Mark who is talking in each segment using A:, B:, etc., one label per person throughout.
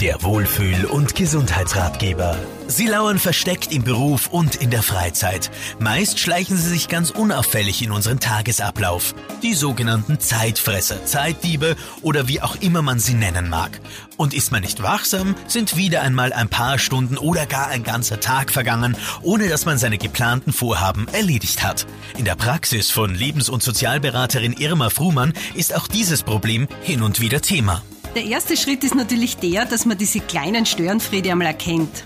A: Der Wohlfühl- und Gesundheitsratgeber. Sie lauern versteckt im Beruf und in der Freizeit. Meist schleichen sie sich ganz unauffällig in unseren Tagesablauf. Die sogenannten Zeitfresser, Zeitdiebe oder wie auch immer man sie nennen mag. Und ist man nicht wachsam, sind wieder einmal ein paar Stunden oder gar ein ganzer Tag vergangen, ohne dass man seine geplanten Vorhaben erledigt hat. In der Praxis von Lebens- und Sozialberaterin Irma Fruhmann ist auch dieses Problem hin und wieder Thema.
B: Der erste Schritt ist natürlich der, dass man diese kleinen Störenfriede einmal erkennt.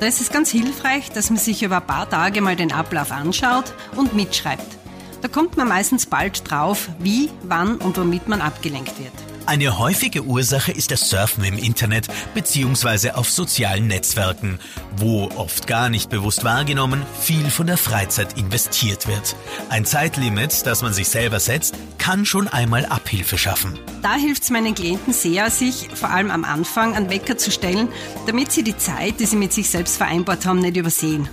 B: Da ist es ganz hilfreich, dass man sich über ein paar Tage mal den Ablauf anschaut und mitschreibt. Da kommt man meistens bald drauf, wie, wann und womit man abgelenkt wird.
A: Eine häufige Ursache ist das Surfen im Internet bzw. auf sozialen Netzwerken, wo oft gar nicht bewusst wahrgenommen viel von der Freizeit investiert wird. Ein Zeitlimit, das man sich selber setzt, kann schon einmal Abhilfe schaffen.
B: Da hilft es meinen Klienten sehr, sich vor allem am Anfang einen Wecker zu stellen, damit sie die Zeit, die sie mit sich selbst vereinbart haben, nicht übersehen.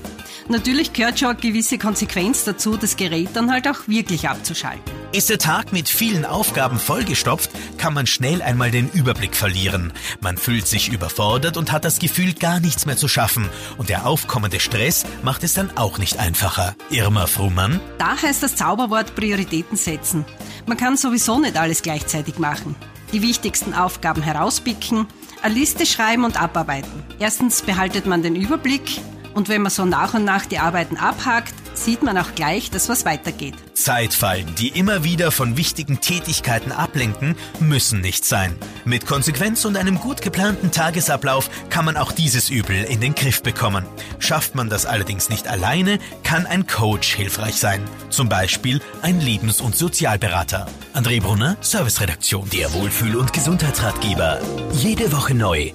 B: Natürlich gehört schon eine gewisse Konsequenz dazu, das Gerät dann halt auch wirklich abzuschalten.
A: Ist der Tag mit vielen Aufgaben vollgestopft, kann man schnell einmal den Überblick verlieren. Man fühlt sich überfordert und hat das Gefühl, gar nichts mehr zu schaffen. Und der aufkommende Stress macht es dann auch nicht einfacher. Irma Frumann?
B: Da heißt das Zauberwort Prioritäten setzen. Man kann sowieso nicht alles gleichzeitig machen. Die wichtigsten Aufgaben herauspicken, eine Liste schreiben und abarbeiten. Erstens behaltet man den Überblick und wenn man so nach und nach die Arbeiten abhakt, sieht man auch gleich, dass was weitergeht.
A: Zeitfallen, die immer wieder von wichtigen Tätigkeiten ablenken, müssen nicht sein. Mit Konsequenz und einem gut geplanten Tagesablauf kann man auch dieses Übel in den Griff bekommen. Schafft man das allerdings nicht alleine, kann ein Coach hilfreich sein. Zum Beispiel ein Lebens- und Sozialberater. André Brunner, Serviceredaktion. Der Wohlfühl- und Gesundheitsratgeber. Jede Woche neu